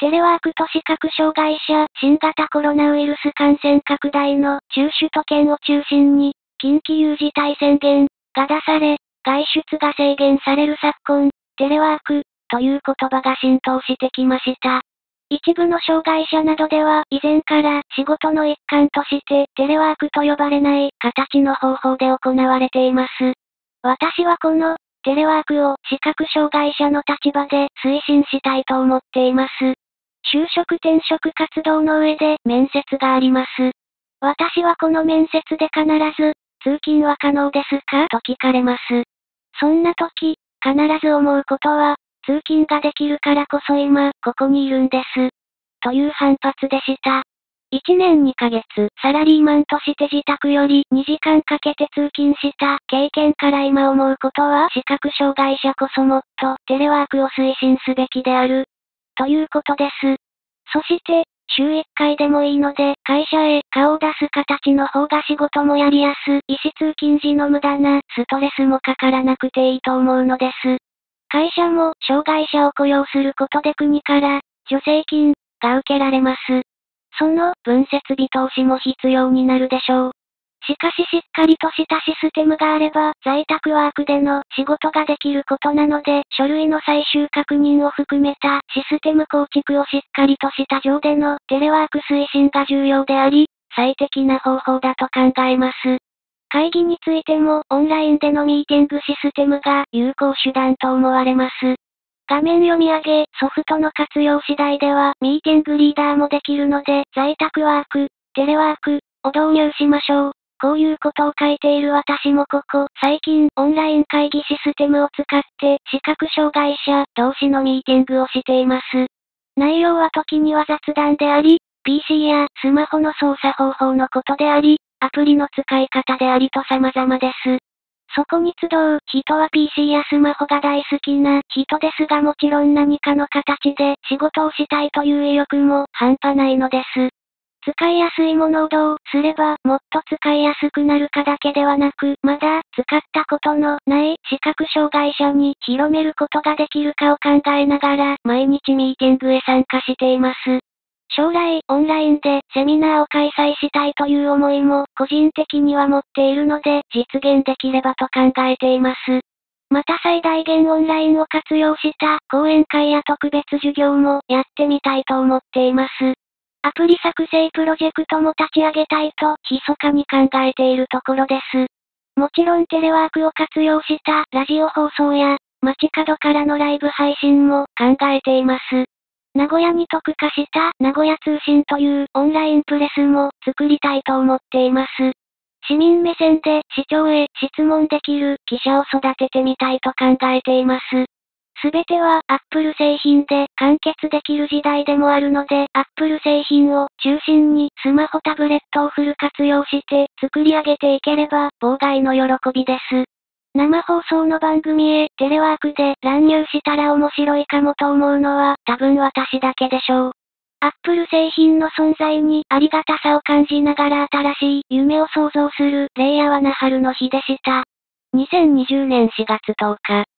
テレワークと視覚障害者、新型コロナウイルス感染拡大の中首都圏を中心に、緊急事態宣言が出され、外出が制限される昨今、テレワークという言葉が浸透してきました。一部の障害者などでは以前から仕事の一環としてテレワークと呼ばれない形の方法で行われています。私はこのテレワークを視覚障害者の立場で推進したいと思っています。就職転職活動の上で面接があります。私はこの面接で必ず、通勤は可能ですか？と聞かれます。そんな時、必ず思うことは、通勤ができるからこそ今、ここにいるんです。という反発でした。1年2ヶ月、サラリーマンとして自宅より2時間かけて通勤した経験から今思うことは視覚障害者こそもっとテレワークを推進すべきである。ということです。そして、週1回でもいいので、会社へ顔を出す形の方が仕事もやりやすいし通勤時の無駄なストレスもかからなくていいと思うのです。会社も障害者を雇用することで国から助成金が受けられます。その分設備投資も必要になるでしょう。しかししっかりとしたシステムがあれば、在宅ワークでの仕事ができることなので、書類の最終確認を含めたシステム構築をしっかりとした上でのテレワーク推進が重要であり、最適な方法だと考えます。会議についてもオンラインでのミーティングシステムが有効手段と思われます。画面読み上げ、ソフトの活用次第では、ミーティングリーダーもできるので、在宅ワーク、テレワーク、を導入しましょう。こういうことを書いている私もここ、最近、オンライン会議システムを使って、視覚障害者同士のミーティングをしています。内容は時には雑談であり、PC やスマホの操作方法のことであり、アプリの使い方でありと様々です。そこに集う人は PC やスマホが大好きな人ですがもちろん何かの形で仕事をしたいという意欲も半端ないのです。使いやすいものをどうすればもっと使いやすくなるかだけではなく、まだ使ったことのない視覚障害者に広めることができるかを考えながら毎日ミーティングへ参加しています。将来、オンラインでセミナーを開催したいという思いも個人的には持っているので、実現できればと考えています。また最大限オンラインを活用した講演会や特別授業もやってみたいと思っています。アプリ作成プロジェクトも立ち上げたいと、密かに考えているところです。もちろんテレワークを活用したラジオ放送や、街角からのライブ配信も考えています。名古屋に特化した名古屋通信というオンラインプレスも作りたいと思っています。市民目線で市長へ質問できる記者を育ててみたいと考えています。すべては Apple 製品で完結できる時代でもあるので Apple 製品を中心にスマホタブレットをフル活用して作り上げていければ妨害の喜びです。生放送の番組へテレワークで乱入したら面白いかもと思うのは多分私だけでしょう。アップル製品の存在にありがたさを感じながら新しい夢を想像するレイヤーはな春の日でした。2020年4月10日。